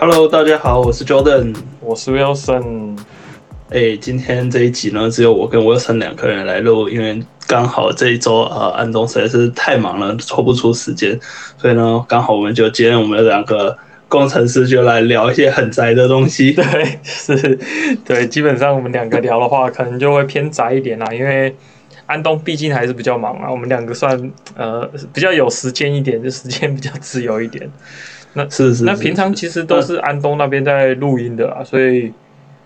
Hello，大家好，我是 Jordan，我是 Wilson。哎，今天这一集呢，只有我跟 Wilson 两个人来录，因为刚好这一周啊，安东实在是太忙了，抽不出时间，所以呢，刚好我们就今天我们两个工程师就来聊一些很宅的东西。对，是，对，基本上我们两个聊的话，可能就会偏宅一点啦，因为安东毕竟还是比较忙啊，我们两个算呃比较有时间一点，就时间比较自由一点。那是是，是，那平常其实都是安东那边在录音的啊，所以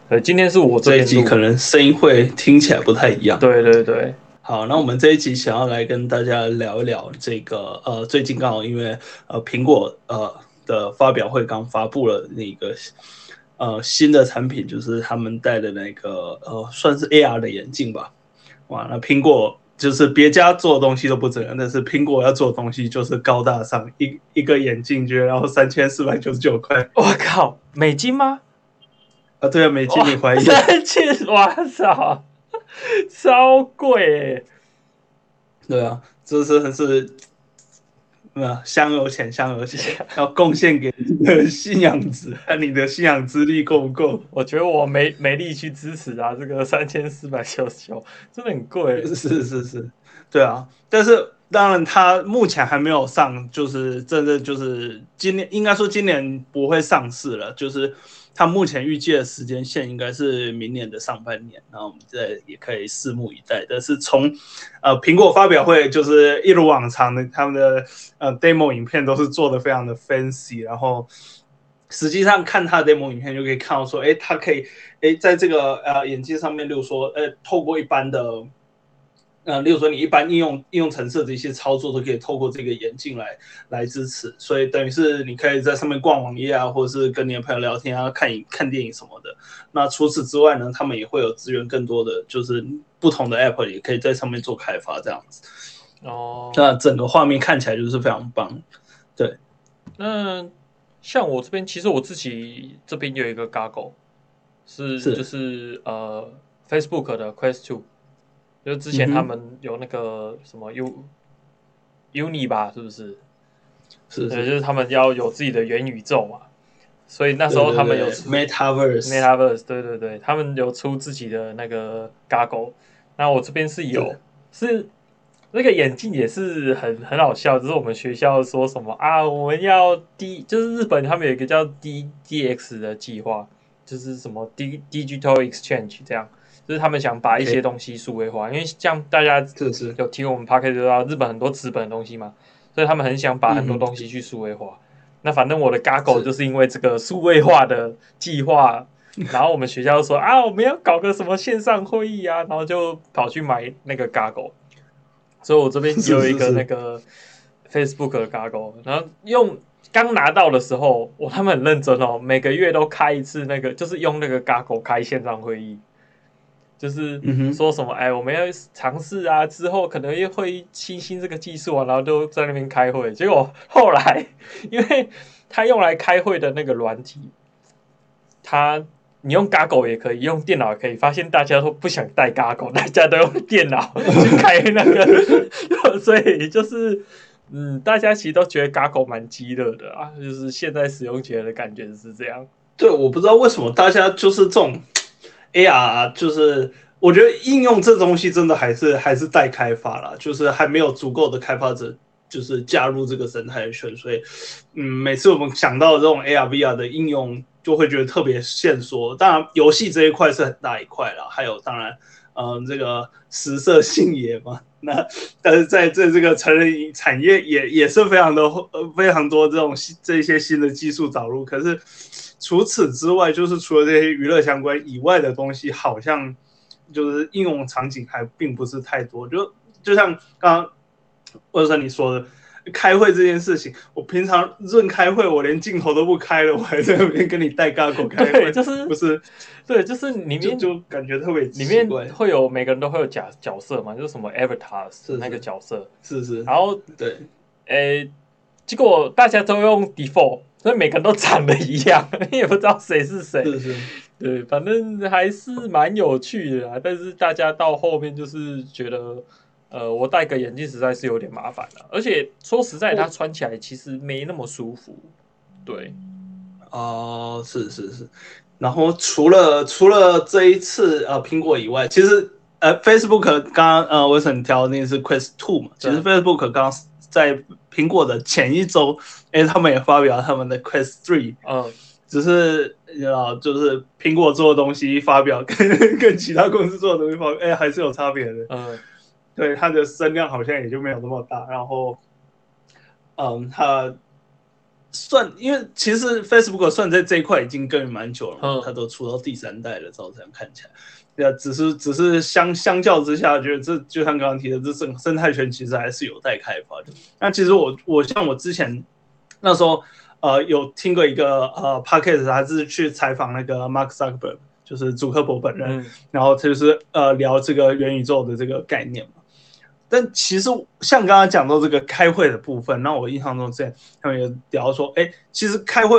呃，今天是我这，这一集可能声音会听起来不太一样。对对对，好，那我们这一集想要来跟大家聊一聊这个呃，最近刚好因为呃苹果呃的发表会刚发布了那个呃新的产品，就是他们戴的那个呃算是 AR 的眼镜吧。哇，那苹果。就是别家做的东西都不怎样，但是苹果要做的东西就是高大上，一一个眼镜就然后三千四百九十九块。我靠，美金吗？啊，对啊，美金，你怀疑？三千，我操，超贵欸！对啊，这是很是。那香油钱，香油钱要贡献给你的信仰值，看 你的信仰之力够不够？我觉得我没没力去支持啊，这个 三千四百九十九真的很贵。是是是，对啊，但是当然它目前还没有上，就是真的就是今年应该说今年不会上市了，就是。它目前预计的时间线应该是明年的上半年，然后我们在也可以拭目以待。但是从呃苹果发表会，就是一如往常的，他们的呃 demo 影片都是做的非常的 fancy，然后实际上看它的 demo 影片就可以看到说，哎，它可以哎在这个呃眼镜上面，例如说，呃透过一般的。呃，例如说你一般应用应用程式的一些操作都可以透过这个眼镜来来支持，所以等于是你可以在上面逛网页啊，或者是跟你的朋友聊天啊，看影看电影什么的。那除此之外呢，他们也会有资源更多的，就是不同的 app 也可以在上面做开发这样子。哦，那整个画面看起来就是非常棒。对，那像我这边，其实我自己这边有一个 Goggle，是，是就是呃 Facebook 的 Quest Two。就是之前他们有那个什么 U Uni 吧，是不是？是，是，就是他们要有自己的元宇宙嘛，所以那时候他们有出 Metaverse，Metaverse，对对对，他们有出自己的那个 Goggle。那我这边是有，是那个眼镜也是很很好笑，就是我们学校说什么啊，我们要 D，就是日本他们有一个叫 D DX 的计划，就是什么 D Digital Exchange 这样。就是他们想把一些东西数位化，因为像大家有听我们 Podcast 知道日本很多纸本的东西嘛，所以他们很想把很多东西去数位化。那反正我的 Goggle 就是因为这个数位化的计划，然后我们学校说啊，我们要搞个什么线上会议啊，然后就跑去买那个 Goggle。所以我这边有一个那个 Facebook 的 Goggle，然后用刚拿到的时候，我他们很认真哦，每个月都开一次那个，就是用那个 Goggle 开线上会议。就是说什么哎，我们要尝试啊，之后可能又会新兴这个技术啊，然后都在那边开会。结果后来，因为他用来开会的那个软体，他你用 Goggle 也可以，用电脑也可以。发现大家都不想带 Goggle，大家都用电脑去开那个，所以就是嗯，大家其实都觉得 Goggle 蛮鸡肋的啊，就是现在使用起来的感觉是这样。对，我不知道为什么大家就是这种。AR 就是，我觉得应用这东西真的还是还是待开发啦，就是还没有足够的开发者就是加入这个生态圈，所以，嗯，每次我们想到这种 AR VR 的应用，就会觉得特别限缩。当然，游戏这一块是很大一块啦，还有当然，嗯，这个食色性也嘛。那但是在这这个成人产业也也是非常的呃非常多这种这些新的技术导入，可是。除此之外，就是除了这些娱乐相关以外的东西，好像就是应用场景还并不是太多。就就像刚刚或者说你说的，开会这件事情，我平常论开会，我连镜头都不开了，我还在那边跟你戴 Goggle 开会，就是不是？对，就是里面就，就感觉特别里面会有每个人都会有角角色嘛，就是什么 Avatar 是那个角色，是是。然后对，诶，结果大家都用 Default。所以每个人都长得一样，你也不知道谁是谁。是是。对，反正还是蛮有趣的啊。但是大家到后面就是觉得，呃，我戴个眼镜实在是有点麻烦了。而且说实在，它穿起来其实没那么舒服。对。哦，是是是。然后除了除了这一次呃苹果以外，其实呃 Facebook 刚刚呃我想挑那个是 Quest Two 嘛，其实 Facebook 刚刚在苹果的前一周，哎，他们也发表他们的 Quest Three，嗯，只是你知道，就是苹果做的东西发表跟 跟其他公司做的东西发表，哎，还是有差别的，嗯，对，它的声量好像也就没有那么大，然后，嗯，它。算，因为其实 Facebook 算在这一块已经耕耘蛮久了，嗯，它都出到第三代了，照这样看起来，对啊，只是只是相相较之下，觉得这就像刚刚提的，这生生态圈其实还是有待开发的。那其实我我像我之前那时候呃有听过一个呃 Podcast，还是去采访那个 Mark Zuckerberg，就是祖克伯本人，嗯，然后他就是呃聊这个元宇宙的这个概念嘛。但其实像刚刚讲到这个开会的部分，那我印象中之前他们也聊说，哎，其实开会，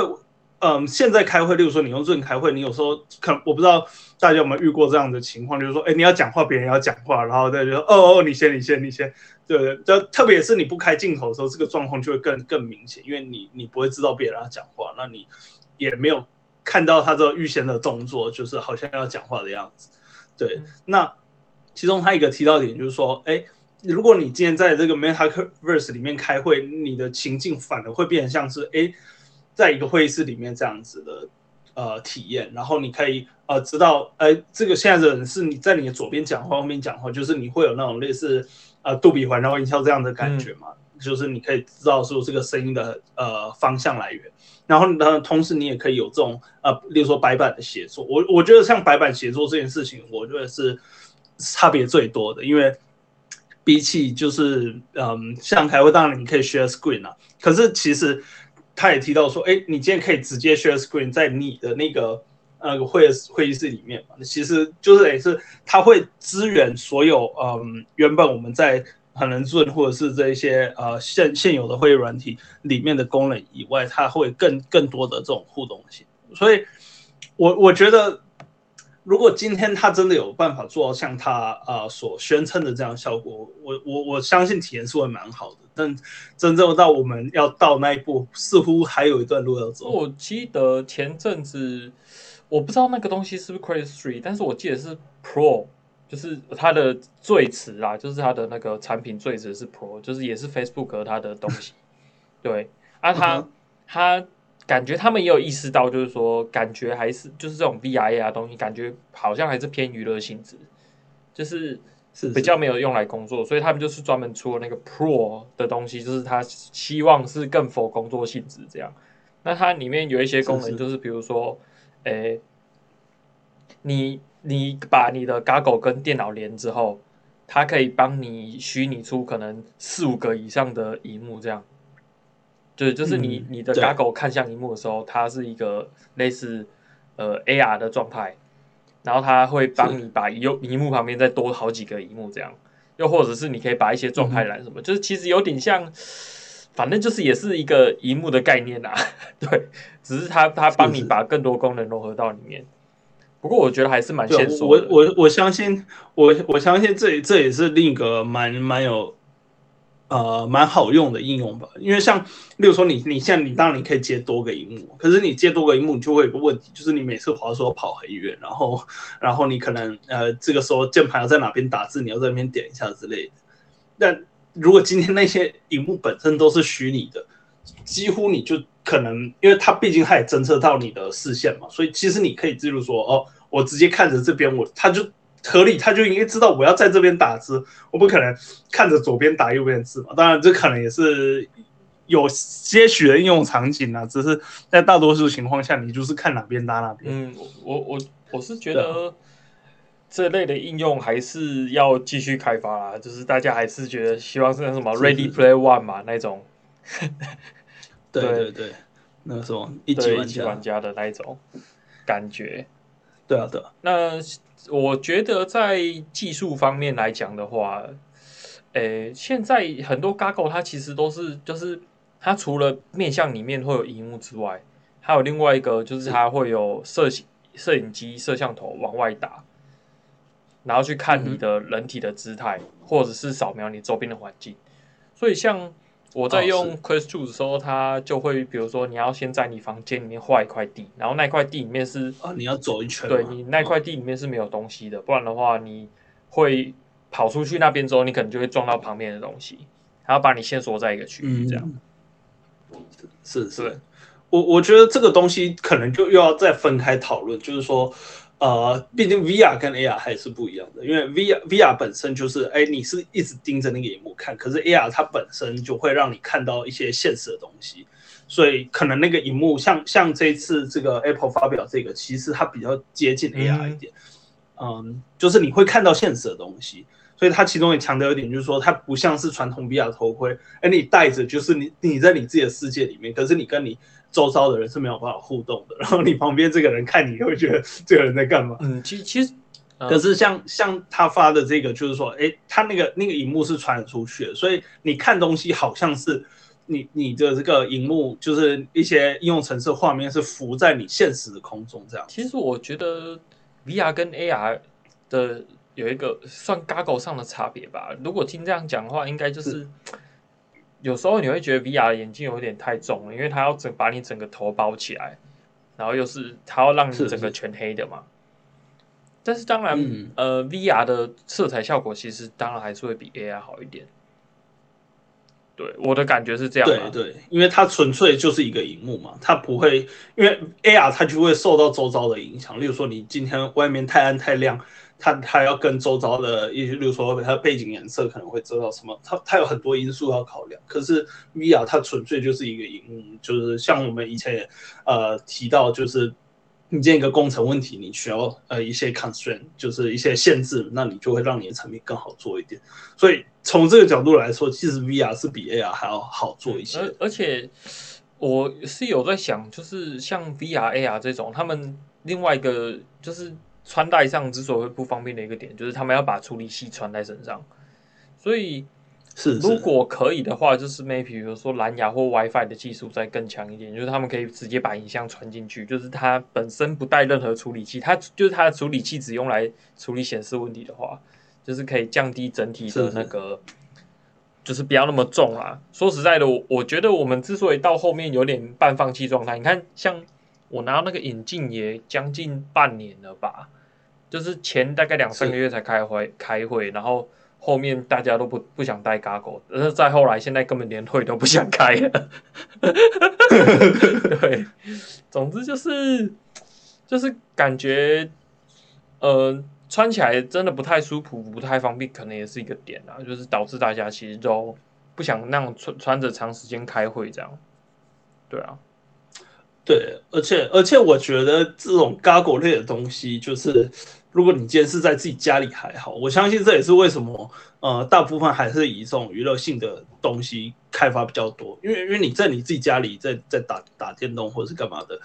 嗯，现在开会，例如说你用 Zoom 开会，你有时候可能我不知道大家有没有遇过这样的情况，就是说，哎，你要讲话，别人要讲话，然后再就说，哦哦，你先，你先，你先，对对，就特别是你不开镜头的时候，这个状况就会更更明显，因为你你不会知道别人要讲话，那你也没有看到他这个预先的动作，就是好像要讲话的样子，对。那其中他一个提到点就是说，哎。如果你今天在这个 Metaverse 里面开会，你的情境反而会变得像是哎，在一个会议室里面这样子的呃体验，然后你可以呃知道哎，这个现在的人是你在你的左边讲话，后面讲话，就是你会有那种类似呃杜比环绕音效这样的感觉嘛，就是你可以知道说这个声音的呃方向来源，然后呢，同时你也可以有这种呃，例如说白板的写作，我我觉得像白板写作这件事情，我觉得是差别最多的，因为。比起就是嗯，像开会当然你可以 share screen 啊，可是其实他也提到说，哎，你今天可以直接 share screen 在你的那个那个会会议室里面嘛，其实就是也是他会支援所有嗯原本我们在很能 Zoom 或者是这一些呃现现有的会议软体里面的功能以外，它会更更多的这种互动性，所以我我觉得。如果今天他真的有办法做到像他啊所宣称的这样效果，我我我相信体验是会蛮好的。但真正到我们要到那一步，似乎还有一段路要走。我记得前阵子，我不知道那个东西是不是 Quest 3，但是我记得是 Pro，就是它的最词啊，就是它的那个产品最词是 Pro，就是也是 Facebook 它的东西。对，啊，它它。Uh-huh. 感觉他们也有意识到，就是说，感觉还是就是这种 VR 啊东西，感觉好像还是偏娱乐性质，就是是比较没有用来工作，所以他们就是专门出了那个 Pro 的东西，就是他希望是更 for 工作性质这样。那它里面有一些功能，就是比如说，诶，你你把你的 Goggle 跟电脑连之后，它可以帮你虚拟出可能四五个以上的荧幕这样。对，就是你、嗯、你的 Goggle 看向荧幕的时候，它是一个类似呃 AR 的状态，然后它会帮你把有荧幕旁边再多好几个荧幕这样，又或者是你可以把一些状态栏什么、嗯，就是其实有点像，反正就是也是一个荧幕的概念啊。对，只是它它帮你把更多功能融合到里面。不过我觉得还是蛮先进的。我我我相信，我我相信这这也是另一个蛮蛮有。呃，蛮好用的应用吧，因为像，例如说你，你现在你当然你可以接多个荧幕，可是你接多个荧幕，你就会有个问题，就是你每次滑的时候跑很远，然后，然后你可能呃，这个时候键盘要在哪边打字，你要在那边点一下之类的。但如果今天那些荧幕本身都是虚拟的，几乎你就可能，因为它毕竟它也侦测到你的视线嘛，所以其实你可以记录说，哦，我直接看着这边，我它就。合理，他就应该知道我要在这边打字，我不可能看着左边打右边字嘛。当然，这可能也是有些许的应用场景啊，只是在大多数情况下，你就是看哪边打哪边。嗯，我我我是觉得这类的应用还是要继续开发啦，就是大家还是觉得希望是那什么 Ready Play One 嘛那种。对对对，那种一级一级玩家的那一种感觉。对啊，对啊，那。我觉得在技术方面来讲的话，诶，现在很多 Goggle 它其实都是，就是它除了面向里面会有荧幕之外，还有另外一个就是它会有摄影摄影机摄像头往外打，然后去看你的人体的姿态，或者是扫描你周边的环境。所以像我在用 Quest Two 的时候，它就会比如说你要先在你房间里面画一块地，然后那块地里面是啊，你要走一圈，对你那块地里面是没有东西的，不然的话你会跑出去那边之后，你可能就会撞到旁边的东西，然后把你先锁在一个区域，这样。是是，我我觉得这个东西可能就又要再分开讨论，就是说。呃，毕竟 VR 跟 AR 还是不一样的，因为 VR VR 本身就是，哎，你是一直盯着那个荧幕看，可是 AR 它本身就会让你看到一些现实的东西，所以可能那个荧幕像像这一次这个 Apple 发表这个，其实它比较接近 AR 一点，嗯，嗯，就是你会看到现实的东西，所以它其中也强调一点，就是说它不像是传统 VR 头盔，哎，你戴着就是你你在你自己的世界里面，可是你跟你。周遭的人是没有办法互动的，然后你旁边这个人看你会觉得这个人在干嘛？嗯，其实其实，可是像像他发的这个，就是说，哎，他那个那个荧幕是传出去的，所以你看东西好像是你你的这个荧幕，就是一些应用程式画面是浮在你现实的空中这样。其实我觉得 VR 跟 AR 的有一个算 goggle 上的差别吧。如果听这样讲的话，应该就是。是有时候你会觉得 VR 眼镜有点太重了，因为它要整把你整个头包起来，然后又是它要让你整个全黑的嘛。是是，但是当然，嗯、呃，VR 的色彩效果其实当然还是会比 AR 好一点。对，我的感觉是这样。对对，因为它纯粹就是一个荧幕嘛，它不会因为 AR 它就会受到周遭的影响，例如说你今天外面太暗太亮。它它要跟周遭的，一些，比如说它的背景颜色可能会遮到什么，它它有很多因素要考量。可是 VR 它纯粹就是一个荧幕，就是像我们以前呃提到，就是你建一个工程问题，你需要呃一些 constraint，就是一些限制，那你就会让你的产品更好做一点。所以从这个角度来说，其实 VR 是比 AR 还要好做一些。而而且我是有在想，就是像 VR、AR 这种，他们另外一个就是。穿戴上之所以会不方便的一个点，就是他们要把处理器穿在身上，所以是如果可以的话，就是 maybe 比如说蓝牙或 WiFi 的技术再更强一点，就是他们可以直接把影像传进去，就是它本身不带任何处理器，它就是它的处理器只用来处理显示问题的话，就是可以降低整体的那个，就是不要那么重啊。说实在的，我我觉得我们之所以到后面有点半放弃状态，你看像。我拿到那个眼镜也将近半年了吧，就是前大概两三个月才开会开会，然后后面大家都不不想戴 Goggle，但是再后来现在根本连会都不想开了。对，总之就是就是感觉，呃，穿起来真的不太舒服，不太方便，可能也是一个点啊，就是导致大家其实都不想那样穿穿着长时间开会这样。对啊。对，而且而且我觉得这种 Goggle 类的东西，就是如果你今天是在自己家里还好，我相信这也是为什么呃大部分还是以这种娱乐性的东西开发比较多，因为因为你在你自己家里在在打打电动或者是干嘛的，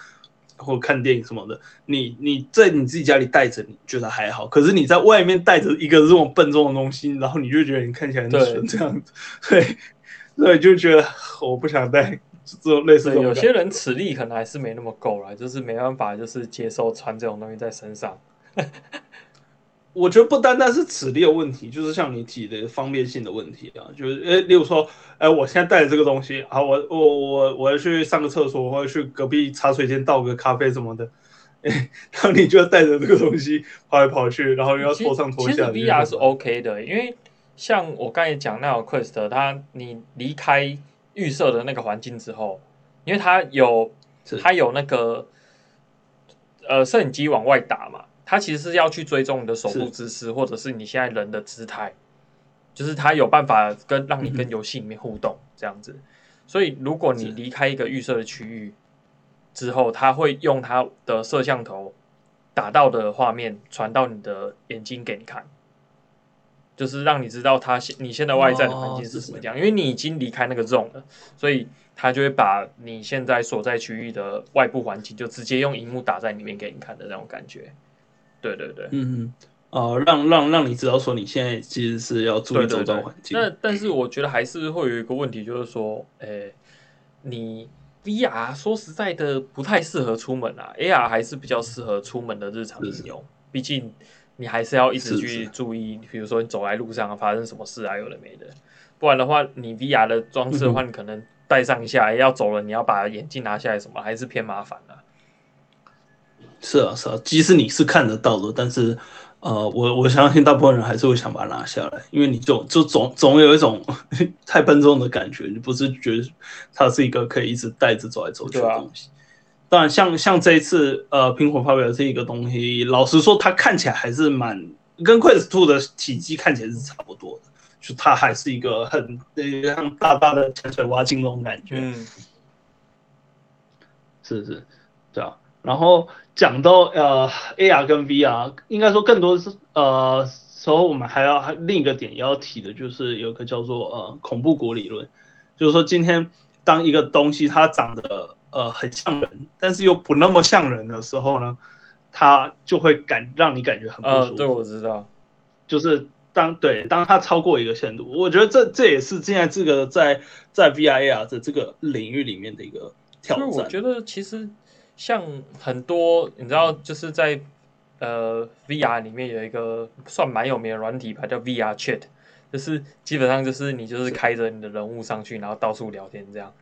或看电影什么的，你你在你自己家里带着你觉得还好，可是你在外面带着一个这种笨重的东西，然后你就觉得你看起来很蠢这样子，对，所以就觉得我不想带。这种类似有些人体力可能还是没那么够啦，就是没办法，就是接受穿这种东西在身上。我觉得不单单是体力的问题，就是像你提的方便性的问题啊，就是诶，例如说，哎，我现在带着这个东西啊，我我我我要去上个厕所，或者去隔壁茶水间倒个咖啡什么的，哎，然后你就要带着这个东西跑来跑去，然后又要拖上拖下。其实 VR 是 OK 的，因为像我刚才讲那种 Quest，它你离开。预设的那个环境之后，因为它有它有那个呃摄影机往外打嘛，它其实是要去追踪你的手部姿势，或者是你现在人的姿态，就是它有办法跟让你跟游戏里面互动这样子。所以如果你离开一个预设的区域之后，它会用它的摄像头打到的画面传到你的眼睛给你看。就是让你知道它现你现在外在的环境是什么样，因为你已经离开那个 zone 了，所以它就会把你现在所在区域的外部环境就直接用荧幕打在里面给你看的那种感觉。对对对，嗯嗯，哦，让让让你知道说你现在其实是要注意周遭环境。那但是我觉得还是会有一个问题，就是说，诶、欸，你 VR 说实在的不太适合出门啊，AR 还是比较适合出门的日常应用，毕竟。你还是要一直去注意，比如说你走在路上发生什么事啊，有的没的。不然的话，你 VR 的装置的话，你可能戴上一下、嗯、要走了，你要把眼镜拿下来，什么还是偏麻烦的、啊。是啊，是啊，即使你是看得到的，但是，呃，我我相信大部分人还是会想把它拿下来，因为你就就总总有一种 太笨重的感觉，你不是觉得它是一个可以一直带着走来走去的东西。啊、当然像，像像这一次，呃，苹果发表的这一个东西，老实说，它看起来还是蛮跟 Quest Two 的体积看起来是差不多的，就它还是一个很像大大的潜水蛙镜那种感觉。嗯，是是，对啊。然后讲到呃 AR 跟 VR，应该说更多的是呃时候我们还要另一个点要提的就是有个叫做呃恐怖谷理论，就是说今天当一个东西它长得呃很像人，但是又不那么像人的时候呢，它就会感让你感觉很不舒服。呃，对，我知道，就是当对当它超过一个限度，我觉得这这也是现在这个在在 VR AR 的这个领域里面的一个挑战。我觉得其实。像很多你知道，就是在呃 VR 里面有一个算蛮有名的软体吧，叫 VR Chat，就是基本上就是你就是开着你的人物上去，然后到处聊天这样。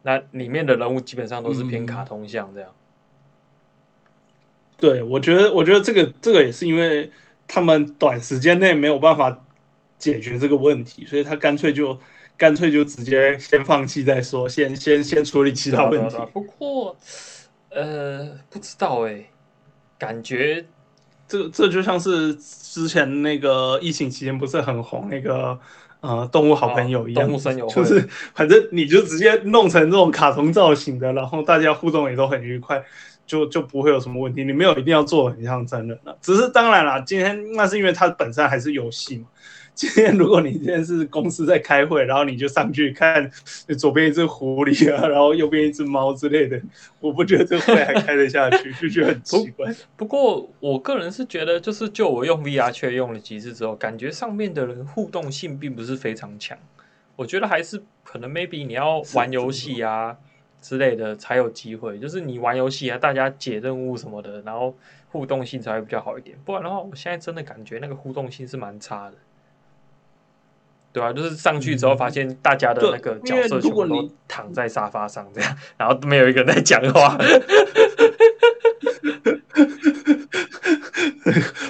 那里面的人物基本上都是偏卡通像这样。对，我觉得，我觉得这个这个也是因为他们短时间内没有办法解决这个问题，所以他干脆就干脆就直接先放弃再说，先先先处理其他问题。不过。呃，不知道哎、欸，感觉这这就像是之前那个疫情期间不是很红那个呃动物好朋友一样，动物森友 会，就是反正你就直接弄成这种卡通造型的，然后大家互动也都很愉快，就就不会有什么问题。你没有一定要做很像真人了，只是当然啦，今天那是因为它本身还是游戏嘛。今天如果你今天是公司在开会，然后你就上去看左边一只狐狸啊，然后右边一只猫之类的，我不觉得这会还开得下去，就觉得很奇怪。不，不过我个人是觉得，就是就我用 VR 却用了几次之后，感觉上面的人互动性并不是非常强。我觉得还是可能 maybe 你要玩游戏啊之类的才有机会，就是你玩游戏啊，大家解任务什么的，然后互动性才会比较好一点。不然的话，我现在真的感觉那个互动性是蛮差的。对啊，就是上去之后发现大家的那个角色全部都躺在沙发上这样，然后没有一个人在讲话，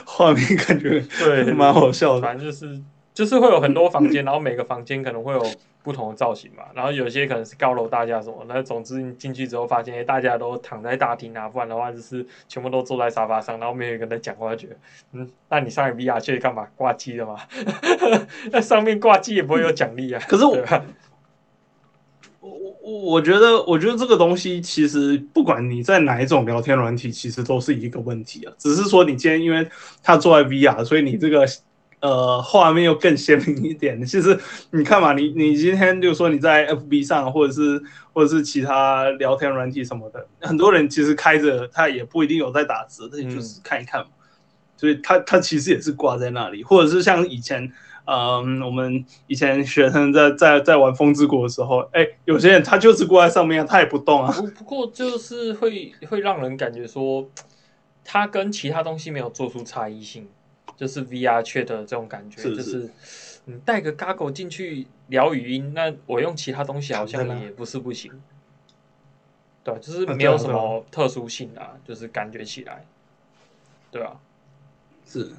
画面感觉对蛮好笑的，反正就是。就是会有很多房间，然后每个房间可能会有不同的造型嘛，然后有些可能是高楼大厦什么，那总之你进去之后发现，大家都躺在大厅啊，不然的话就是全部都坐在沙发上，然后没有一个人在讲话，觉得嗯，那你上 VR 去干嘛？挂机的吗？那上面挂机也不会有奖励啊。可是我我我我觉得，我觉得这个东西其实不管你在哪一种聊天软体，其实都是一个问题啊，只是说你今天因为他坐在 VR，所以你这个。呃，画面又更鲜明一点。其实你看嘛，你你今天就是说你在 FB 上，或者是或者是其他聊天软体什么的，很多人其实开着，他也不一定有在打字，他就是看一看嘛。嗯、所以他他其实也是挂在那里，或者是像以前，嗯、呃，我们以前学生在在在玩风之谷的时候，哎、欸，有些人他就是挂在上面，他也不动啊。不不过就是会会让人感觉说，他跟其他东西没有做出差异性。就是 VR Chat 的这种感觉，是是就是你带个 Goggle 进去聊语音，那我用其他东西好像也不是不行。对，就是没有什么特殊性啊，啊就是感觉起来，对啊，是，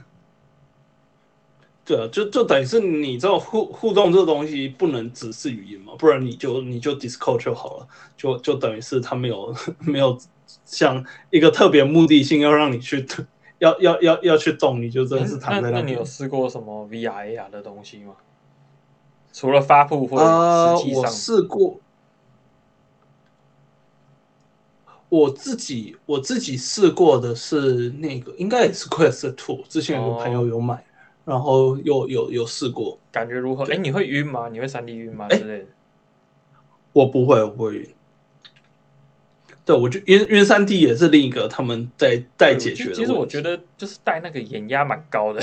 对啊，就就等于是你这种互互动这个东西不能只是语音嘛，不然你就你就 Discord 就好了，就就等于是它没有 没有像一个特别目的性要让你去。要要要要去动，你就真的是躺在那。那你有试过什么 VR AR 的东西吗？除了发布会，实际上、呃、我试过。我自己我自己试过的是那个，应该也是 Quest Two，之前有个朋友有买，哦、然后有有有试过，感觉如何？哎，你会晕吗？你会三 D 晕吗？之类的？我不会，我不会晕。对，我觉得晕晕三 D 也是另一个他们在在解决的。其实我觉得就是戴那个眼压蛮高的，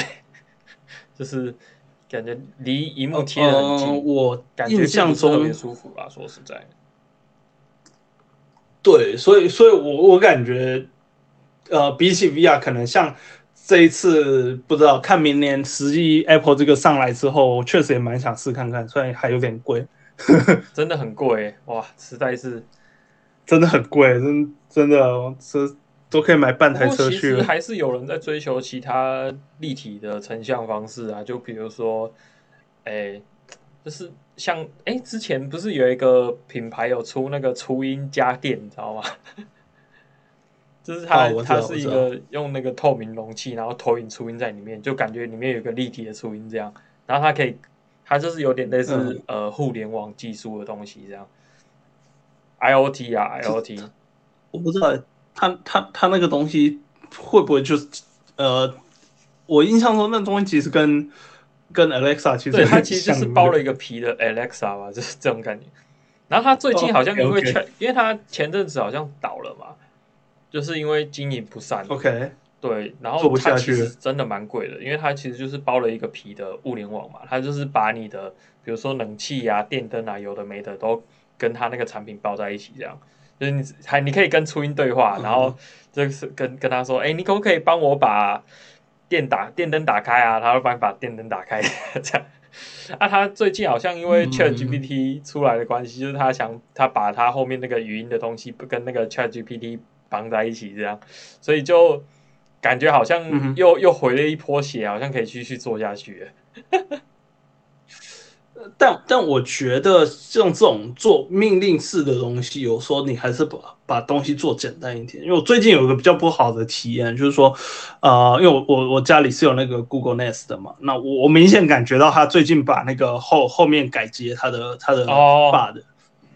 就是感觉离荧幕贴得很近，呃、我印象中特别舒服吧。说实在，对，所以所以我我感觉，呃，比起 VR，可能像这一次不知道看明年实际 Apple 这个上来之后，确实也蛮想试看看，虽然还有点贵，真的很贵哇，实在是真的很贵，真真的这都可以买半台车去了。其实还是有人在追求其他立体的成像方式啊，就比如说，哎，就是像哎，之前不是有一个品牌有出那个初音家电，你知道吗？就是它，哦、它是一个用那个透明容器，然后投影初音在里面，就感觉里面有一个立体的初音这样。然后它可以，它就是有点类似、嗯、呃互联网技术的东西这样。IoT 啊，IoT，我不知道他他他那个东西会不会就是呃，我印象中那东西其实跟跟 Alexa 其实对它其实就是包了一个皮的 Alexa 吧，就 是这种感觉。然后它最近好像因为、哦、okay, okay. 因为它前阵子好像倒了嘛。就是因为经营不善，OK，对，然后它其实真的蛮贵的，因为它其实就是包了一个皮的物联网嘛，它就是把你的比如说冷气啊、电灯啊，有的没的都跟他那个产品抱在一起，这样，就是你还你可以跟初音对话，然后就是跟跟他说，哎、欸，你可不可以帮我把电打电灯打开啊？他会帮你把电灯打开，这样。啊，他最近好像因为 ChatGPT 出来的关系，就是他想他把他后面那个语音的东西跟那个 ChatGPT。绑在一起这样，所以就感觉好像又、嗯、又回了一波血，好像可以继续做下去。但但我觉得像这种做命令式的东西，有时候你还是把把东西做简单一点。因为我最近有一个比较不好的体验，就是说，呃，因为我我我家里是有那个 Google Nest 的嘛，那我我明显感觉到他最近把那个后后面改接他的他的 bar 的、哦，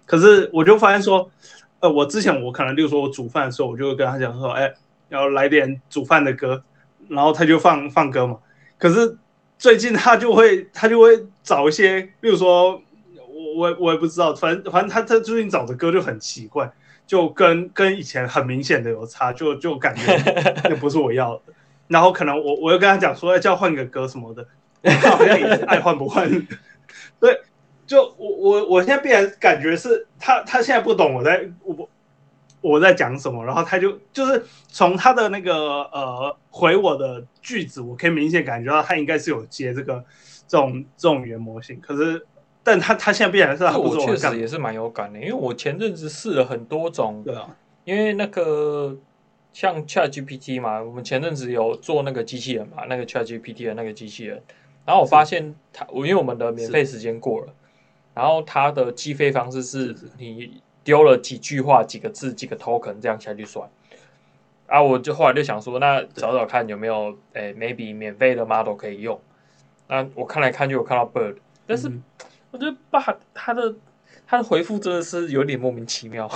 可是我就发现说。呃，我之前我可能，例如说我煮饭的时候，我就会跟他讲说，哎，要来点煮饭的歌，然后他就放放歌嘛。可是最近他就会他就会找一些，比如说，我我我也不知道，反正反正他他最近找的歌就很奇怪，就跟跟以前很明显的有差，就就感觉那不是我要的。然后可能我我又跟他讲说，哎，叫换个歌什么的，他好像也是爱换不换，对。就我我我现在必然感觉是他他现在不懂我在我不我在讲什么，然后他就就是从他的那个呃回我的句子，我可以明显感觉到他应该是有接这个这种这种语言模型，可是但他他现在必然是他不我确实也是蛮有感的，因为我前阵子试了很多种，对啊，因为那个像 ChatGPT 嘛，我们前阵子有做那个机器人嘛，那个 ChatGPT 的那个机器人，然后我发现他我因为我们的免费时间过了。然后它的计费方式是。你丢了几句话、几个字、几个 token 这样下去算。啊，我就后来就想说，那找找看有没有诶，maybe 免费的 model 可以用。那我看来看就有看到 Bird，但是我觉得爸他的他的回复真的是有点莫名其妙。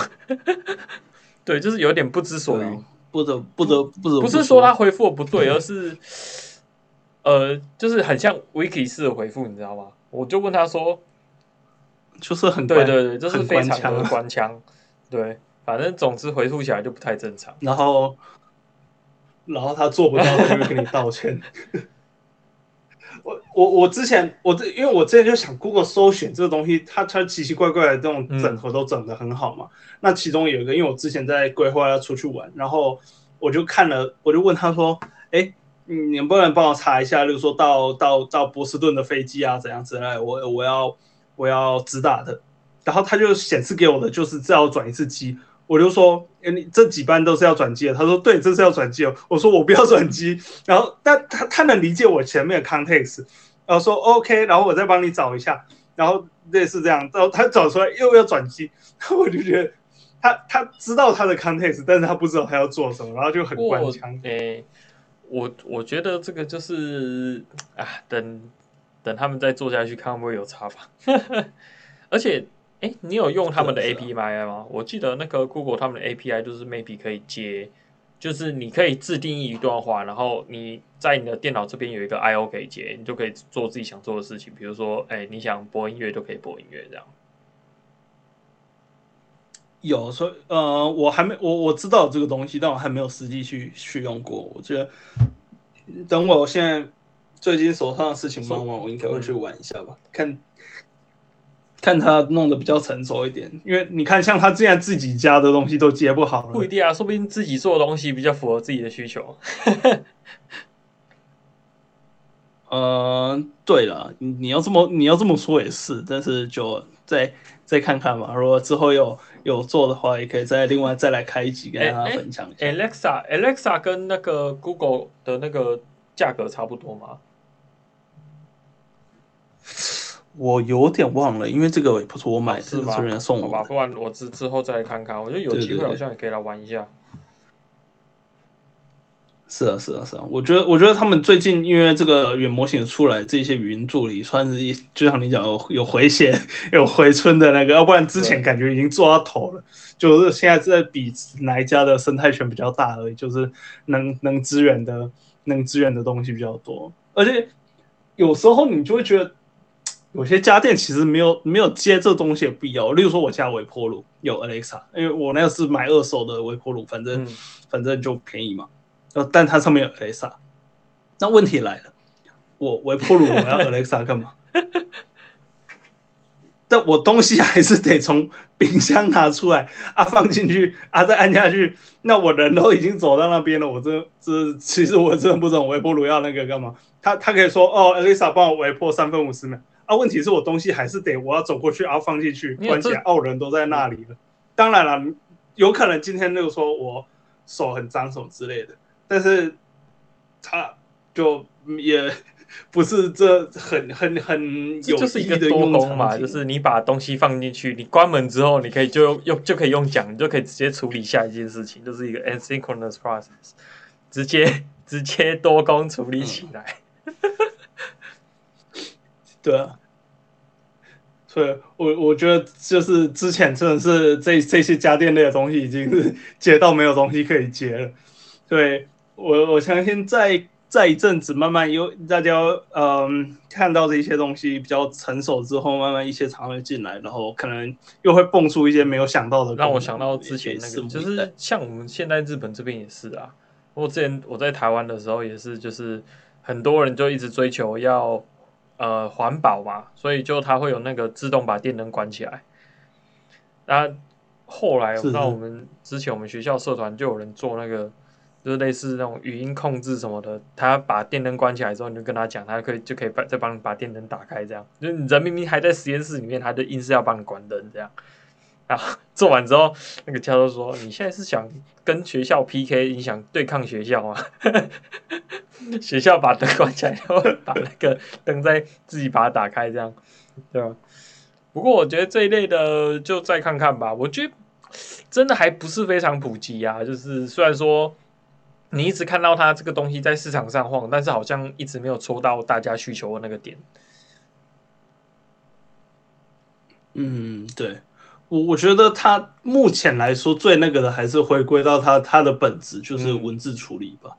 对，就是有点不知所云，不得不得不得。不是说他回复的不对，而是呃，就是很像 Wiki 式的回复，你知道吗？我就问他说。就是很对对对，就是非常的官腔，对，反正总之回复起来就不太正常。然后，然后他做不到，他就会跟你道歉。我我我之前我这因为我之前就想 Google 搜寻这个东西，它它奇奇怪怪的这种整合都整得很好嘛。嗯、那其中有一个，因为我之前在规划要出去玩，然后我就看了，我就问他说：“哎，你能不能帮我查一下，例如说到到到波士顿的飞机啊，怎样之类？我我要。”我要直打的，然后他就显示给我的就是这要转一次机，我就说，哎，你这几班都是要转机的。他说，对，这是要转机哦。我说我不要转机，然后但他他能理解我前面的 context，然后说 OK，然后我再帮你找一下，然后类似这样，然后他找出来又要转机，我就觉得他他知道他的 context，但是他不知道他要做什么，然后就很官腔。哎，我我觉得这个就是啊，等。等他们再做下去，看会不会有差吧。而且，哎，你有用他们的 API 吗？我记得那个 Google 他们的 API 就是 maybe 可以接，就是你可以自定义一段话，然后你在你的电脑这边有一个 I/O 可以接，你就可以做自己想做的事情。比如说，哎，你想播音乐就可以播音乐这样。有，所以呃，我还没我我知道这个东西，但我还没有实际去去用过。我觉得等我现在。最近手上的事情忙完，我应该会去玩一下吧，看看他弄得比较成熟一点。因为你看，像他这样自己家的东西都接不好了，不一定啊，说不定自己做的东西比较符合自己的需求。呃，对了，你你要这么你要这么说也是，但是就再再看看吧。如果之后有有做的话，也可以再另外再来开一集跟大家分享一下。Alexa Alexa 跟那个 Google 的那个价格差不多吗？我有点忘了，因为这个也不是我买的，是别人送我吧，不然我之之后再来看看。我觉得有机会好像也可以来玩一下。是啊，是啊，是啊。我觉得，我觉得他们最近因为这个原模型出来，这些语音助理算是一，就像你讲有有回血、有回春的那个，要不然之前感觉已经做到头了。就是现在是在比哪一家的生态圈比较大而已，就是能能支援的、能支援的东西比较多。而且有时候你就会觉得。有些家电其实没有没有接这东西的必要，例如说我家微波炉有 Alexa，因为我那个是买二手的微波炉，反正、嗯、反正就便宜嘛。但它上面有 Alexa，那问题来了，我微波炉我要 Alexa 干嘛？但我东西还是得从冰箱拿出来啊，放进去啊，再按下去。那我人都已经走到那边了，我这这其实我真的不懂微波炉要那个干嘛？他他可以说哦，Alexa 帮我微波三分五十秒。啊，问题是我东西还是得我要走过去，然后放进去关起来，哦，人都在那里了。当然了，有可能今天那个说我手很脏什么之类的，但是他就也不是这很很很有意义的用功嘛，就是你把东西放进去，你关门之后，你可以就用就可以用讲，你就可以直接处理下一件事情，就是一个 asynchronous process，直接直接多工处理起来。嗯 对啊，所以我我觉得就是之前真的是这这些家电类的东西已经是接到没有东西可以接了。对，我我相信在在一阵子慢慢有大家嗯看到这些东西比较成熟之后，慢慢一些厂会进来，然后可能又会蹦出一些没有想到的。让我想到之前那个，就是像我们现在日本这边也是啊。我之前我在台湾的时候也是，就是很多人就一直追求要。呃，环保嘛，所以就它会有那个自动把电灯关起来。那后来，那我们之前我们学校社团就有人做那个，就是类似那种语音控制什么的。他把电灯关起来之后，你就跟他讲，他可以就可以把再帮你把电灯打开，这样。就是你人明明还在实验室里面，他就硬是要帮你关灯这样。然后 做完之后，那个教授说：“你现在是想跟学校 PK，你想对抗学校吗？” 学校把灯关起来，然后把那个灯再自己把它打开，这样，对吧？不过我觉得这一类的就再看看吧。我觉得真的还不是非常普及啊。就是虽然说你一直看到它这个东西在市场上晃，但是好像一直没有抽到大家需求的那个点。嗯，对，我我觉得它目前来说最那个的还是回归到它它的本质，就是文字处理吧。嗯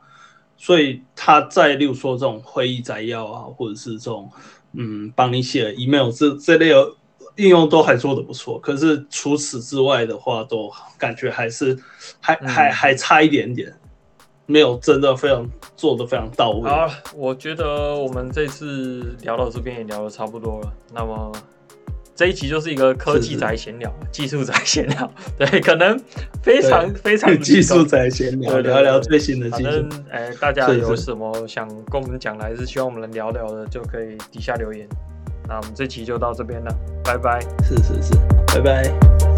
所以他在，例如说这种会议摘要啊，或者是这种嗯，帮你写 email 这这类的应用都还做得不错。可是除此之外的话，都感觉还是还还还差一点点，没有真的非常做的非常到位。好，我觉得我们这次聊到这边也聊得差不多了。那么。这一集就是一个科技宅闲聊，技术宅闲聊，对，可能非常非常技术宅闲聊，聊聊最新的技术。反正，哎，大家有什么想跟我们讲的，还是希望我们能聊聊的，就可以底下留言。那我们这期就到这边了，拜拜。是是是，拜拜。